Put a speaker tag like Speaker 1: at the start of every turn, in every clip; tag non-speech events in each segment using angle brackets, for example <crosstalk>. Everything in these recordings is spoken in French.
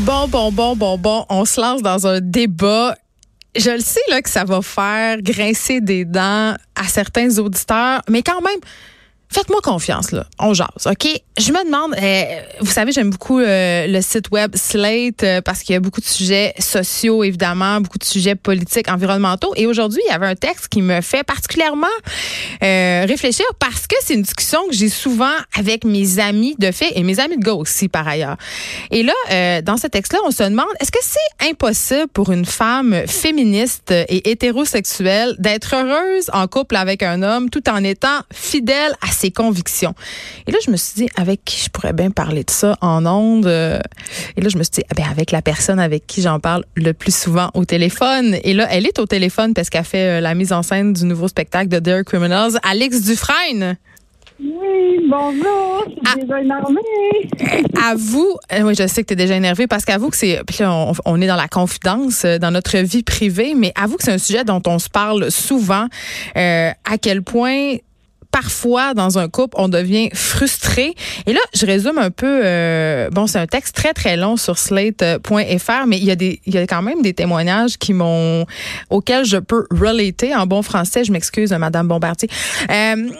Speaker 1: Bon, bon, bon, bon, bon, on se lance dans un débat. Je le sais là que ça va faire grincer des dents à certains auditeurs, mais quand même, Faites-moi confiance, là. On jase, OK? Je me demande, euh, vous savez, j'aime beaucoup euh, le site web Slate euh, parce qu'il y a beaucoup de sujets sociaux, évidemment, beaucoup de sujets politiques, environnementaux. Et aujourd'hui, il y avait un texte qui me fait particulièrement réfléchir parce que c'est une discussion que j'ai souvent avec mes amis de fait et mes amis de gauche aussi, par ailleurs. Et là, dans ce texte-là, on se demande, est-ce que c'est impossible pour une femme féministe et hétérosexuelle d'être heureuse en couple avec un homme tout en étant fidèle à ses convictions. Et là, je me suis dit, avec qui je pourrais bien parler de ça en ondes? Euh, et là, je me suis dit, eh bien, avec la personne avec qui j'en parle le plus souvent au téléphone. Et là, elle est au téléphone parce qu'elle fait euh, la mise en scène du nouveau spectacle de Dare Criminals. Alex Dufresne.
Speaker 2: Oui, bonjour, je suis ah. déjà énervée. <laughs>
Speaker 1: À vous, euh, oui, je sais que tu es déjà énervée parce qu'avoue que c'est. Puis là, on, on, est dans la confidence, dans notre vie privée, mais avoue que c'est un sujet dont on se parle souvent. Euh, à quel point parfois dans un couple, on devient frustré. Et là, je résume un peu. Euh, bon, c'est un texte très très long sur slate.fr, mais il y a des, il y a quand même des témoignages qui m'ont, auxquels je peux relater en bon français. Je m'excuse, Madame Bombardier. Euh,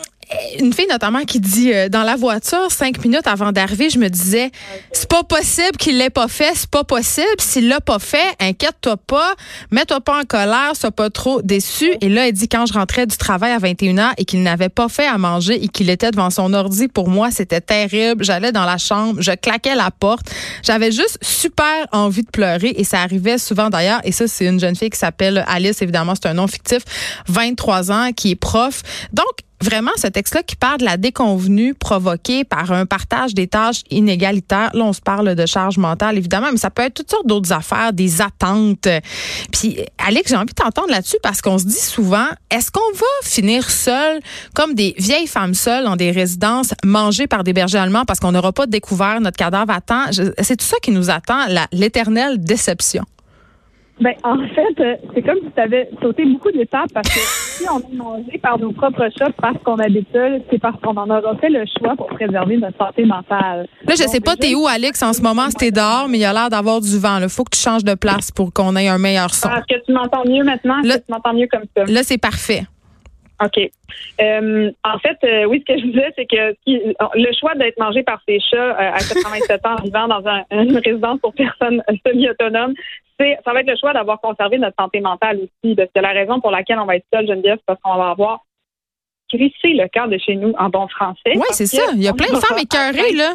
Speaker 1: une fille notamment qui dit euh, dans la voiture cinq minutes avant d'arriver, je me disais c'est pas possible qu'il l'ait pas fait, c'est pas possible. S'il l'a pas fait, inquiète-toi pas, mets-toi pas en colère, sois pas trop déçu. Et là, elle dit quand je rentrais du travail à 21h et qu'il n'avait pas fait à manger et qu'il était devant son ordi, pour moi c'était terrible. J'allais dans la chambre, je claquais la porte, j'avais juste super envie de pleurer et ça arrivait souvent d'ailleurs. Et ça, c'est une jeune fille qui s'appelle Alice, évidemment, c'est un nom fictif, 23 ans, qui est prof. Donc vraiment ce texte-là qui parle de la déconvenue provoquée par un partage des tâches inégalitaires. Là, on se parle de charge mentale, évidemment, mais ça peut être toutes sortes d'autres affaires, des attentes. Puis, Alex, j'ai envie de t'entendre là-dessus parce qu'on se dit souvent, est-ce qu'on va finir seul, comme des vieilles femmes seules dans des résidences, mangées par des bergers allemands parce qu'on n'aura pas découvert notre cadavre à temps? C'est tout ça qui nous attend, l'éternelle déception.
Speaker 2: Ben, en fait, euh, c'est comme si tu avais sauté beaucoup d'étapes parce que si on est mangé par nos propres chats parce qu'on habite seul, c'est parce qu'on en aura fait le choix pour préserver notre santé mentale.
Speaker 1: Là, je sais pas, t'es où, Alex, en ce moment, si dehors, mais il y a l'air d'avoir du vent. Il faut que tu changes de place pour qu'on ait un meilleur son.
Speaker 2: Est-ce que tu m'entends mieux maintenant? Là, tu m'entends mieux comme ça?
Speaker 1: Là, c'est parfait.
Speaker 2: OK. Euh, en fait, euh, oui, ce que je disais, c'est que le choix d'être mangé par ces chats à 87 ans vivant dans une résidence pour personnes <laughs> semi-autonomes, ça va être le choix d'avoir conservé notre santé mentale aussi. Parce que la raison pour laquelle on va être seul, Geneviève, c'est parce qu'on va avoir crissé le cœur de chez nous en bon français.
Speaker 1: Oui, c'est ça. Il y a plein de femmes écœurées, là.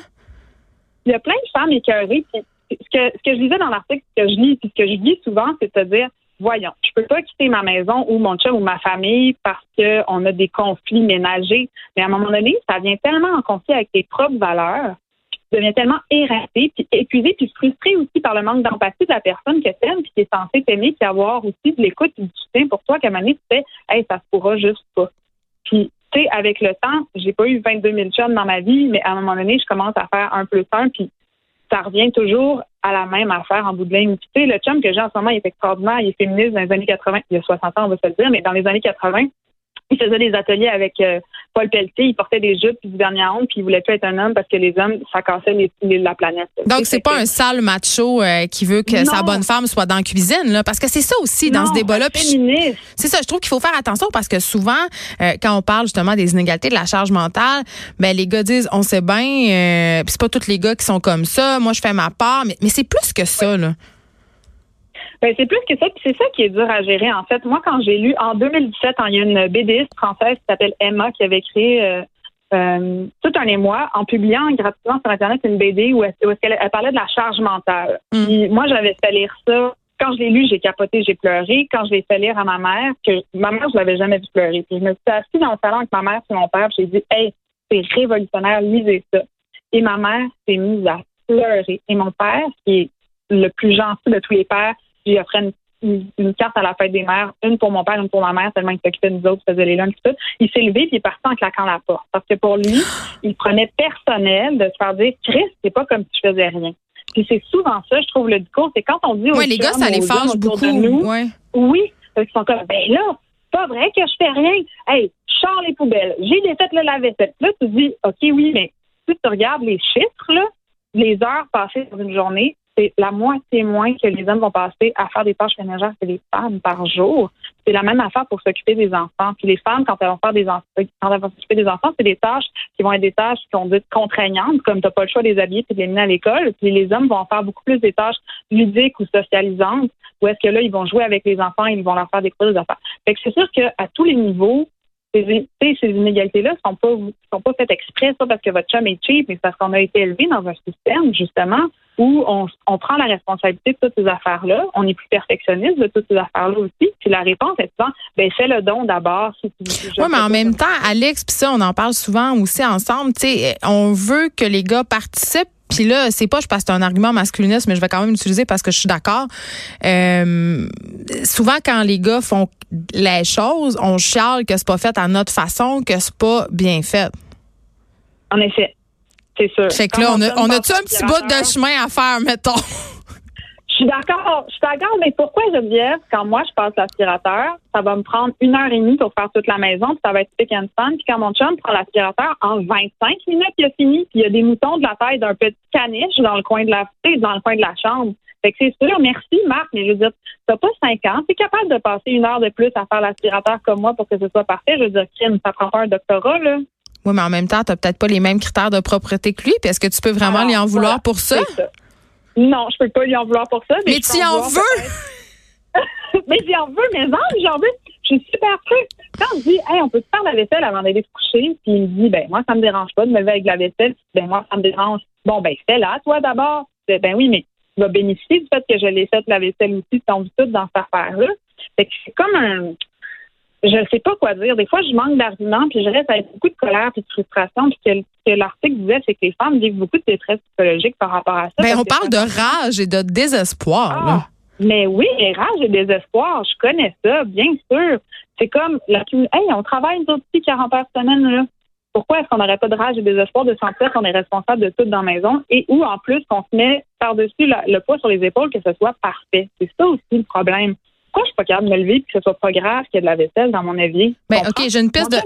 Speaker 2: Il y a plein de femmes écœurées. ce que, ce que je disais dans l'article, ce que je lis, puis ce que je dis souvent, c'est de dire, voyons, je peux pas quitter ma maison ou mon chum ou ma famille parce qu'on a des conflits ménagers. Mais à un moment donné, ça vient tellement en conflit avec tes propres valeurs devient tellement éreinté, puis épuisé, puis frustré aussi par le manque d'empathie de la personne que t'aimes, puis qui est censée t'aimer, puis avoir aussi de l'écoute et du soutien pour toi, qu'à un moment donné, tu fais, hey, ça se pourra juste pas. Puis, tu sais, avec le temps, j'ai pas eu 22 000 chums dans ma vie, mais à un moment donné, je commence à faire un plus un, puis ça revient toujours à la même affaire en bout de ligne. Tu sais, le chum que j'ai en ce moment, il est extraordinaire, il est féministe dans les années 80, il y a 60 ans, on va se le dire, mais dans les années 80, il faisait des ateliers avec euh, Paul Pelletier. Il portait des jupes puis du dernier honte, puis il voulait plus être un homme parce que les hommes, ça cassait les, la planète.
Speaker 1: Donc, c'est pas un sale macho euh, qui veut que sa bonne femme soit dans la cuisine, là, parce que c'est ça aussi dans ce débat-là. C'est ça, je trouve qu'il faut faire attention parce que souvent, euh, quand on parle justement des inégalités de la charge mentale, ben les gars disent, on sait bien, puis c'est pas tous les gars qui sont comme ça. Moi, je fais ma part, mais, mais c'est plus que ça, là.
Speaker 2: Ben, c'est plus que ça, c'est ça qui est dur à gérer. En fait, moi, quand j'ai lu en 2017, il y a une BDiste française qui s'appelle Emma qui avait créé euh, euh, tout un émoi en publiant gratuitement sur Internet une BD où, elle, parlait de la charge mentale. Mm. moi, j'avais fait lire ça. Quand je l'ai lu, j'ai capoté, j'ai pleuré. Quand je l'ai fait lire à ma mère, que ma mère, je l'avais jamais vu pleurer. Puis je me suis assise dans le salon avec ma mère et mon père, j'ai dit, hey, c'est révolutionnaire, lisez ça. Et ma mère s'est mise à pleurer. Et mon père, qui est le plus gentil de tous les pères, j'ai offert une, carte à la fête des mères, une pour mon père, une pour ma mère, tellement il s'occupait de nous autres, faisait les lunchs, tout. Il s'est levé puis il est parti en claquant la porte. Parce que pour lui, <gasps> il prenait personnel de se faire dire, Chris, c'est pas comme si je faisais rien. Puis c'est souvent ça, je trouve, le discours, c'est quand on dit aux
Speaker 1: Oui, les gars, ça les fâche beaucoup. Nous,
Speaker 2: Oui, parce qu'ils sont comme, ben là, pas vrai que je fais rien. Hey, je sors les poubelles, j'ai défait le lave-vaisselle. Là, tu dis, OK, oui, mais si tu regardes les chiffres, là, les heures passées dans une journée, c'est la moitié moins que les hommes vont passer à faire des tâches ménagères que les femmes par jour. C'est la même affaire pour s'occuper des enfants. Puis les femmes, quand elles vont faire des enfants, quand elles vont s'occuper des enfants, c'est des tâches qui vont être des tâches qui vont être contraignantes, comme tu n'as pas le choix de les habiller et de les mener à l'école. Puis les hommes vont faire beaucoup plus des tâches ludiques ou socialisantes, où est-ce que là, ils vont jouer avec les enfants et ils vont leur faire découvrir des affaires. Fait que c'est sûr qu'à tous les niveaux, ces, ces inégalités-là sont pas sont pas faites exprès, ça parce que votre chum est cheap, mais parce qu'on a été élevé dans un système, justement, où on, on prend la responsabilité de toutes ces affaires-là, on est plus perfectionniste de toutes ces affaires-là aussi. Puis la réponse est souvent, ben fais le don d'abord.
Speaker 1: Si oui, mais en même temps, Alex, puis ça, on en parle souvent aussi ensemble. Tu sais, on veut que les gars participent puis là, c'est pas je passe un argument masculiniste, mais je vais quand même l'utiliser parce que je suis d'accord. Euh, souvent, quand les gars font les choses, on chiale que c'est pas fait à notre façon, que c'est pas bien fait.
Speaker 2: En effet. C'est sûr.
Speaker 1: Fait que là, on a, on a-tu un petit bout de chemin à faire, mettons?
Speaker 2: Je suis d'accord. Je suis d'accord, mais pourquoi, Geneviève, quand moi, je passe l'aspirateur, ça va me prendre une heure et demie pour faire toute la maison, puis ça va être pick and span, puis quand mon chum prend l'aspirateur, en 25 minutes, il a fini, puis il y a des moutons de la taille d'un petit caniche dans le coin de la, dans le coin de la chambre. Fait que c'est sûr, merci Marc, mais je veux dire, t'as pas cinq ans, t'es capable de passer une heure de plus à faire l'aspirateur comme moi pour que ce soit parfait. Je veux dire, Kim, ça prend pas un doctorat, là.
Speaker 1: Oui, mais en même temps, tu n'as peut-être pas les mêmes critères de propreté que lui. Puis est-ce que tu peux vraiment ah, lui en vouloir pour ça?
Speaker 2: Non, je peux pas lui en vouloir pour ça.
Speaker 1: Mais, tu en <laughs> veux?
Speaker 2: mais j'en veux, mais non, j'en veux. Je suis super prête. Quand on dit, hey, on peut te faire la vaisselle avant d'aller se coucher, puis il me dit, ben, moi, ça me dérange pas de me lever avec la vaisselle, ben, moi, ça me dérange. Bon, ben, fais-la, toi, d'abord. Ben oui, mais tu vas bénéficier du fait que je l'ai fait la vaisselle aussi, tu tombes tout dans cette affaire-là. Fait que c'est comme un, je ne sais pas quoi dire. Des fois, je manque d'arguments, puis je reste avec beaucoup de colère et de frustration. Puis ce que l'article disait, c'est que les femmes vivent beaucoup de détresse psychologique par rapport à ça.
Speaker 1: Mais ben, on parle de rage et de désespoir.
Speaker 2: Ah, mais oui, rage et désespoir, je connais ça, bien sûr. C'est comme la Hey, on travaille nous autres 40 heures semaine, là. Pourquoi est-ce qu'on n'aurait pas de rage et de désespoir de sentir qu'on est responsable de tout dans la maison et où, en plus, qu'on se met par-dessus le poids sur les épaules que ce soit parfait? C'est ça aussi le problème pourquoi je suis pas capable de me lever et que ce soit pas grave qu'il y ait de la vaisselle dans mon évier?
Speaker 1: Ben, OK, j'ai une piste de.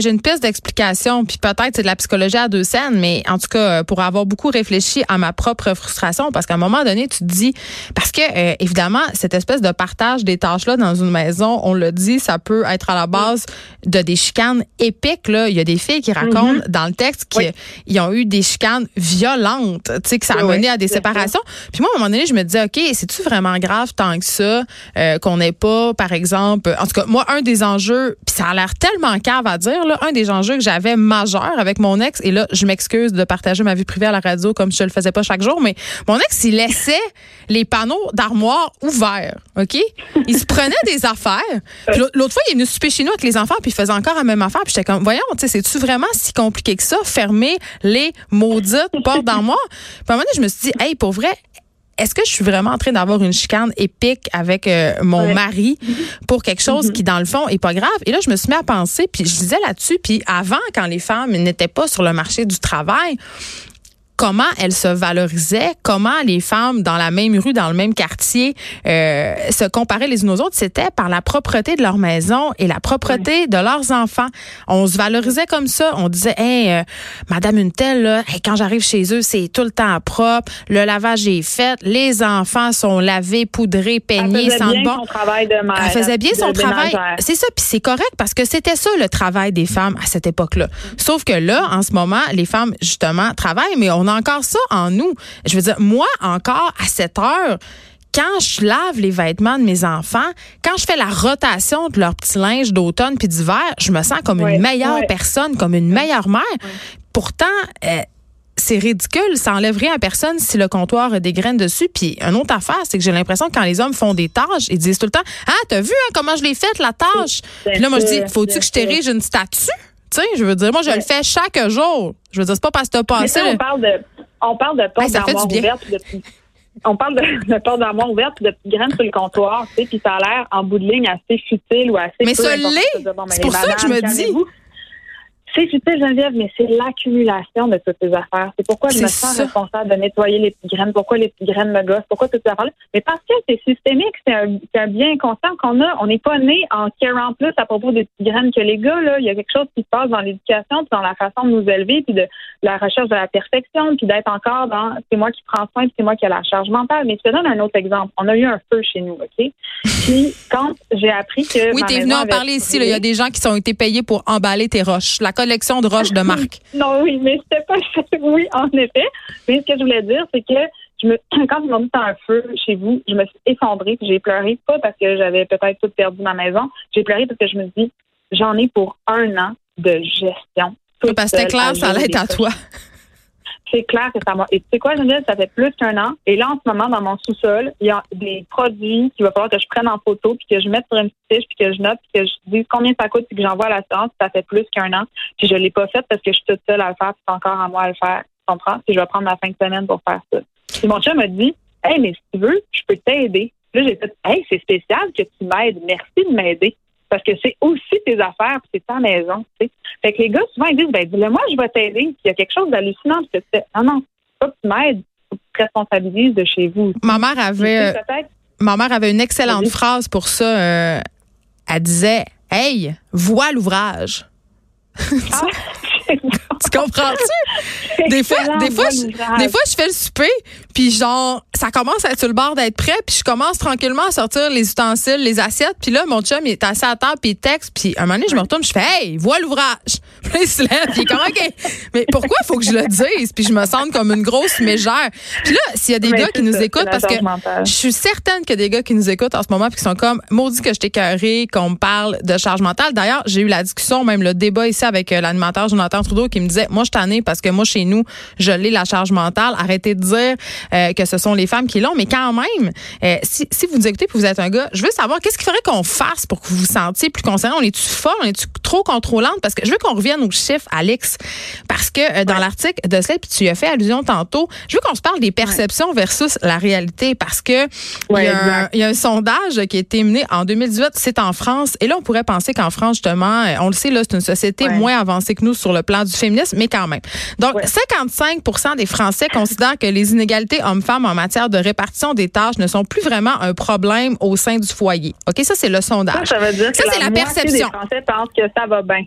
Speaker 1: j'ai une piste d'explication, puis peut-être c'est de la psychologie à deux scènes, mais en tout cas, pour avoir beaucoup réfléchi à ma propre frustration, parce qu'à un moment donné, tu te dis, parce que, euh, évidemment, cette espèce de partage des tâches-là dans une maison, on le dit, ça peut être à la base de des chicanes épiques, là. Il y a des filles qui racontent mm-hmm. dans le texte qu'ils ont eu des chicanes violentes, tu sais, que ça a mené à des séparations. Puis moi, à un moment donné, je me dis, OK, c'est-tu vraiment grave tant que ça? Euh, qu'on n'ait pas, par exemple, en tout cas, moi, un des enjeux, puis ça a l'air tellement cave à dire, là, un des enjeux que j'avais majeur avec mon ex, et là, je m'excuse de partager ma vie privée à la radio comme je le faisais pas chaque jour, mais mon ex, il laissait <laughs> les panneaux d'armoire ouverts, OK? Il se prenait des affaires. L'autre fois, il est venu souper chez nous avec les enfants, puis il faisait encore la même affaire, puis j'étais comme, voyons, tu sais, c'est-tu vraiment si compliqué que ça, fermer les maudites portes d'armoire? Puis à un moment donné, je me suis dit, hey, pour vrai, est-ce que je suis vraiment en train d'avoir une chicane épique avec euh, mon mari pour quelque chose mm-hmm. qui, dans le fond, est pas grave? Et là, je me suis mis à penser, puis je disais là-dessus, puis avant, quand les femmes n'étaient pas sur le marché du travail, comment elles se valorisaient, comment les femmes dans la même rue, dans le même quartier, euh, se comparaient les unes aux autres, c'était par la propreté de leur maison et la propreté de leurs enfants. On se valorisait comme ça. On disait, hey, euh, Madame une telle, là, quand j'arrive chez eux, c'est tout le temps propre, le lavage est fait, les enfants sont lavés, poudrés, peignés,
Speaker 2: sans bon. Son travail de mère,
Speaker 1: Elle faisait bien son travail. C'est ça, puis c'est correct parce que c'était ça le travail des femmes à cette époque-là. Sauf que là, en ce moment, les femmes justement travaillent, mais on encore ça en nous. Je veux dire, moi, encore à cette heure, quand je lave les vêtements de mes enfants, quand je fais la rotation de leur petit linge d'automne puis d'hiver, je me sens comme une meilleure personne, comme une meilleure mère. Pourtant, euh, c'est ridicule, ça enlève rien à personne si le comptoir a des graines dessus. Puis une autre affaire, c'est que j'ai l'impression que quand les hommes font des tâches, ils disent tout le temps "Ah, t'as vu hein, comment je l'ai faite la tâche Puis là moi je dis "Faut-tu que je t'érige une statue tu sais, je veux dire, moi, je le fais chaque jour. Je veux dire, c'est pas parce que t'as passé.
Speaker 2: on parle de, on parle de porte d'armoire ouverte. on parle de, de porte d'armoire ouverte de petites graines sur le comptoir, tu sais, puis ça a l'air en bout de ligne assez futile ou assez.
Speaker 1: Mais ça l'est. c'est pour ça que je me dis.
Speaker 2: C'est utile, Geneviève, mais c'est l'accumulation de toutes ces affaires. C'est pourquoi je me sens responsable de nettoyer les petites graines, pourquoi les petites graines me gossent, pourquoi toutes ces affaires-là. Mais parce que c'est systémique, c'est un, un, bien constant qu'on a. On n'est pas né en carant plus à propos des petites graines que les gars. Là. Il y a quelque chose qui se passe dans l'éducation, puis dans la façon de nous élever, puis de la recherche de la perfection, puis d'être encore dans c'est moi qui prends soin, puis c'est moi qui ai la charge mentale. Mais je te donne un autre exemple. On a eu un feu chez nous, OK? Puis quand j'ai appris que.
Speaker 1: Oui, t'es venu en parler ici. Il y a des gens qui ont été payés pour emballer tes roches collection de roches de marque. <laughs>
Speaker 2: non, oui, mais c'était pas <laughs> oui, en effet. Mais ce que je voulais dire, c'est que je me, <clears throat> quand ils m'ont mis un feu chez vous, je me suis effondrée puis j'ai pleuré, pas parce que j'avais peut-être tout perdu ma maison, j'ai pleuré parce que je me dis, j'en ai pour un an de gestion.
Speaker 1: Parce que c'était clair, ça allait être à toi <laughs>
Speaker 2: c'est clair que ça m'a. Et tu sais quoi, Geneviève, ça fait plus qu'un an. Et là, en ce moment, dans mon sous-sol, il y a des produits qu'il va falloir que je prenne en photo, puis que je mette sur une fiche, puis que je note, puis que je dise combien ça coûte, puis que j'envoie à la. Ça fait plus qu'un an. Puis je l'ai pas fait parce que je suis toute seule à le faire, puis c'est encore à moi à le faire. Tu comprends? Puis je vais prendre ma fin de semaine pour faire ça. Puis mon chum m'a dit, hey, mais si tu veux, je peux t'aider. Là, j'ai fait, hey, c'est spécial que tu m'aides. Merci de m'aider parce que c'est aussi tes affaires, c'est ta maison. Tu sais. Fait que les gars, souvent, ils disent, ben, dis-le moi, je vais t'aider. Il y a quelque chose d'hallucinant. que tu non, non, pas que tu m'aides, tu te responsabilises de chez vous.
Speaker 1: Ma mère avait, ma mère avait une excellente phrase pour ça. Euh, elle disait, hey, vois l'ouvrage. Ah. <laughs> tu comprends-tu? Des fois, des fois, je, des fois, je fais le souper, puis genre, ça commence à être sur le bord d'être prêt, puis je commence tranquillement à sortir les ustensiles, les assiettes, puis là, mon chum, il est assis à table, puis il texte, puis un moment donné, je me retourne, je fais, hey, vois l'ouvrage. <laughs> Puis il se lève, puis il est comme, OK. Mais pourquoi il faut que je le dise? Puis je me sente comme une grosse mégère. Puis là, s'il y a des gars qui nous écoutent, parce que je suis certaine qu'il y a des gars qui nous écoutent en ce moment, puis qui sont comme, maudit que je t'ai carré, qu'on me parle de charge mentale. D'ailleurs, j'ai eu la discussion, même le débat ici avec euh, l'animateur Jonathan Trudeau, qui me disait, moi, je t'en ai parce que moi, chez nous, je l'ai la charge mentale. Arrêtez de dire euh, que ce sont les femmes qui l'ont, mais quand même, euh, si, si, vous nous écoutez et vous êtes un gars, je veux savoir qu'est-ce qu'il faudrait qu'on fasse pour que vous vous sentiez plus concerné. On est-tu fort, on est-tu trop contrôlante? Parce que je veux qu'on revienne aux chiffres, Alex, parce que euh, dans l'article de cela, puis tu y as fait allusion tantôt, je veux qu'on se parle des perceptions versus la réalité, parce que il, y a un, sondage qui a été mené en 2018, c'est en France, et là on pourrait penser qu'en France justement, on le sait là, c'est une société moins avancée que nous sur le plan du féminisme, mais quand même. Donc 55 des Français considèrent que les inégalités hommes-femmes en matière de répartition des tâches ne sont plus vraiment un problème au sein du foyer. OK, ça, c'est le sondage.
Speaker 2: Ça, veut dire que c'est la, perception. Des Français pensent que ça va bien.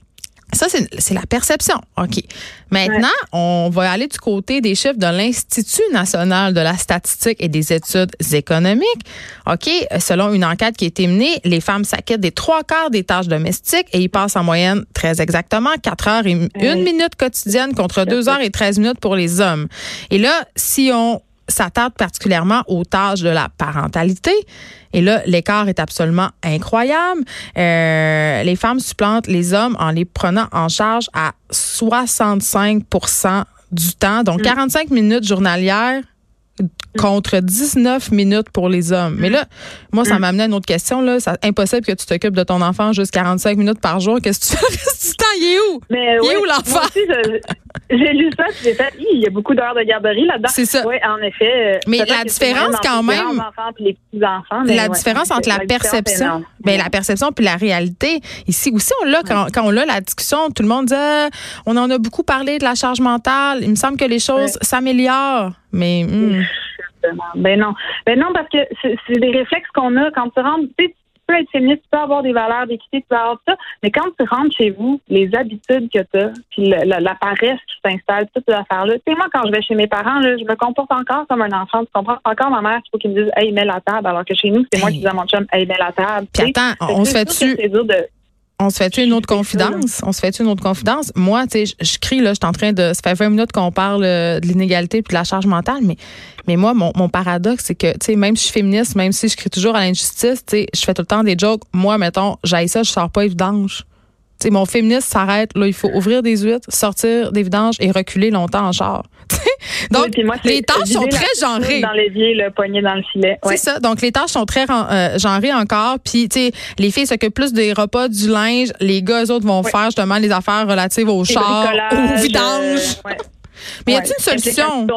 Speaker 1: Ça, c'est la perception. OK. Maintenant, on va aller du côté des chiffres de l'Institut national de la statistique et des études économiques. OK. Selon une enquête qui a été menée, les femmes s'acquittent des trois quarts des tâches domestiques et ils passent en moyenne, très exactement, 4 heures et une minute quotidienne contre 2 heures et 13 minutes pour les hommes. Et là, si on s'attarde particulièrement aux tâches de la parentalité. Et là, l'écart est absolument incroyable. Euh, les femmes supplantent les hommes en les prenant en charge à 65% du temps, donc 45 mm. minutes journalières contre 19 minutes pour les hommes. Mais là, moi, ça mm. m'amenait à une autre question. Là. C'est impossible que tu t'occupes de ton enfant juste 45 minutes par jour. Qu'est-ce que tu fais le reste du temps? Il est où?
Speaker 2: Mais il est où l'enfant? J'ai lu ça, j'ai fait, il y a beaucoup d'heures de garderie là-dedans.
Speaker 1: C'est ça.
Speaker 2: Oui, en effet.
Speaker 1: Euh, Mais la différence quand même.
Speaker 2: Les petits enfants,
Speaker 1: la différence entre la, perception, ben, la perception puis la réalité. Ici aussi, on l'a quand, quand, on a la discussion, tout le monde dit, ah, on en a beaucoup parlé de la charge mentale. Il me semble que les choses s'améliorent. Mais hmm.
Speaker 2: ben non, ben non parce que c'est des réflexes qu'on a quand tu rentres. Tu peux être féministe, tu peux avoir des valeurs d'équité, tu peux avoir tout ça, mais quand tu rentres chez vous, les habitudes que tu as, puis la, paresse qui s'installe, toutes ces affaires-là. Tu sais, moi, quand je vais chez mes parents, là, je me comporte encore comme un enfant. Tu comprends? Encore ma mère, il faut qu'il me dise, hey, mets la table, alors que chez nous, c'est moi qui dis à mon chum, hey, mets la table.
Speaker 1: Puis attends, on se fait-tu. On se fait une autre confidence? On se fait une autre confidence? Moi, tu sais, je, crie, là, je suis en train de. Ça fait 20 minutes qu'on parle euh, de l'inégalité puis de la charge mentale, mais, mais moi, mon, mon paradoxe, c'est que, tu sais, même si je suis féministe, même si je crie toujours à l'injustice, tu sais, je fais tout le temps des jokes. Moi, mettons, j'aille ça, je sors pas vidange. Tu sais, mon féministe s'arrête. Là, il faut ouvrir des huîtres, sortir des vidanges et reculer longtemps en char. <laughs> Donc, les tâches sont très genrées.
Speaker 2: Dans l'évier, le poignet dans le filet.
Speaker 1: C'est ça. Donc, les tâches sont très euh, genrées encore. Puis, tu sais, les filles s'occupent plus des repas, du linge. Les gars, eux autres, vont faire justement les affaires relatives au char, au vidange. Mais y a-t-il une solution?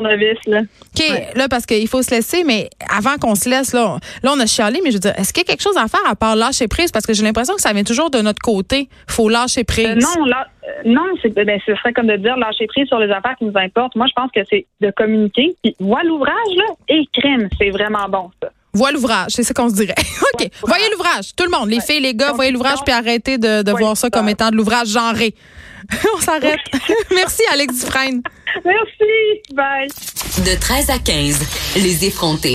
Speaker 2: là.
Speaker 1: OK, là, parce qu'il faut se laisser, mais avant qu'on se laisse, là, là, on a chialé, mais je veux dire, est-ce qu'il y a quelque chose à faire à part lâcher prise? Parce que j'ai l'impression que ça vient toujours de notre côté. faut lâcher prise. Euh,
Speaker 2: non, là, euh, non, c'est, ben, ce serait comme de dire lâcher prise sur les affaires qui nous importent. Moi, je pense que c'est de communiquer. Puis, vois l'ouvrage, là, et crème, c'est vraiment bon, ça.
Speaker 1: Vois l'ouvrage, c'est ça qu'on se dirait. <laughs> OK. Voyez l'ouvrage. Tout le monde, les filles, les gars, voyez l'ouvrage, puis arrêtez de, de voir ça comme étant de l'ouvrage genré. <laughs> On s'arrête. <laughs> Merci, Alex Dufresne.
Speaker 2: Merci. Bye.
Speaker 3: De 13 à 15, les effrontés.